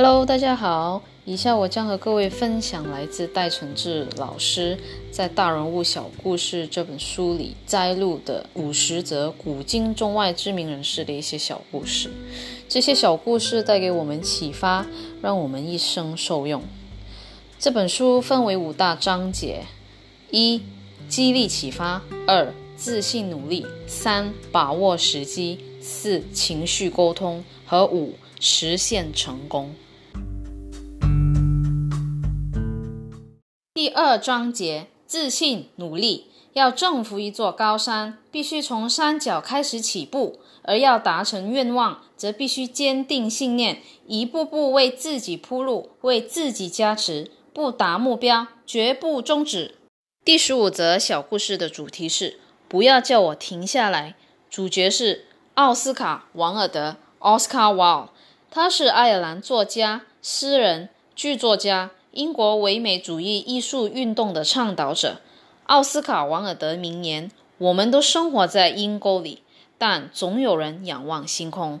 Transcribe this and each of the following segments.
Hello，大家好。以下我将和各位分享来自戴承志老师在《大人物小故事》这本书里摘录的五十则古今中外知名人士的一些小故事。这些小故事带给我们启发，让我们一生受用。这本书分为五大章节：一、激励启发；二、自信努力；三、把握时机；四、情绪沟通；和五、实现成功。第二章节：自信努力。要征服一座高山，必须从山脚开始起步；而要达成愿望，则必须坚定信念，一步步为自己铺路，为自己加持。不达目标，绝不终止。第十五则小故事的主题是：不要叫我停下来。主角是奥斯卡·王尔德 （Oscar Wilde），他是爱尔兰作家、诗人、剧作家。英国唯美主义艺术运动的倡导者奥斯卡·王尔德名言：“我们都生活在阴沟里，但总有人仰望星空。”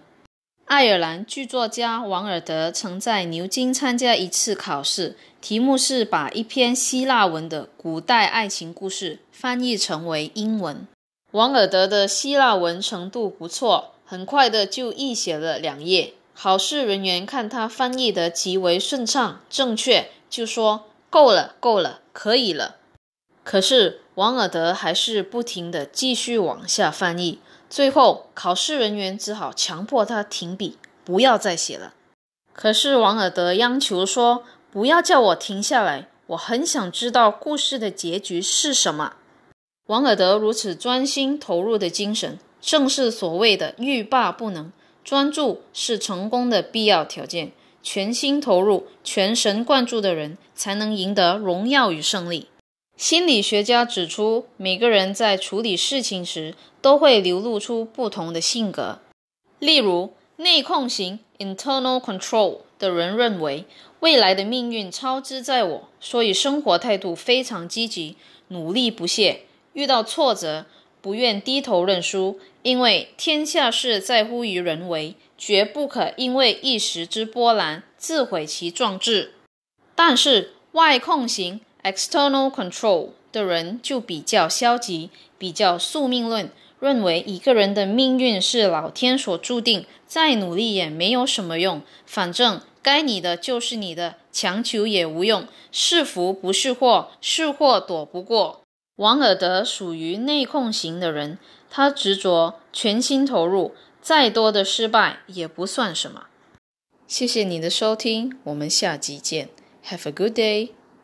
爱尔兰剧作家王尔德曾在牛津参加一次考试，题目是把一篇希腊文的古代爱情故事翻译成为英文。王尔德的希腊文程度不错，很快的就译写了两页。考试人员看他翻译的极为顺畅、正确。就说够了，够了，可以了。可是王尔德还是不停的继续往下翻译，最后考试人员只好强迫他停笔，不要再写了。可是王尔德央求说：“不要叫我停下来，我很想知道故事的结局是什么。”王尔德如此专心投入的精神，正是所谓的欲罢不能。专注是成功的必要条件。全心投入、全神贯注的人，才能赢得荣耀与胜利。心理学家指出，每个人在处理事情时，都会流露出不同的性格。例如，内控型 （internal control） 的人认为，未来的命运操之在我，所以生活态度非常积极，努力不懈。遇到挫折，不愿低头认输，因为天下事在乎于人为。绝不可因为一时之波澜自毁其壮志。但是外控型 （external control） 的人就比较消极，比较宿命论，认为一个人的命运是老天所注定，再努力也没有什么用，反正该你的就是你的，强求也无用，是福不是祸，是祸躲不过。王尔德属于内控型的人，他执着，全心投入。再多的失败也不算什么。谢谢你的收听，我们下集见。Have a good day.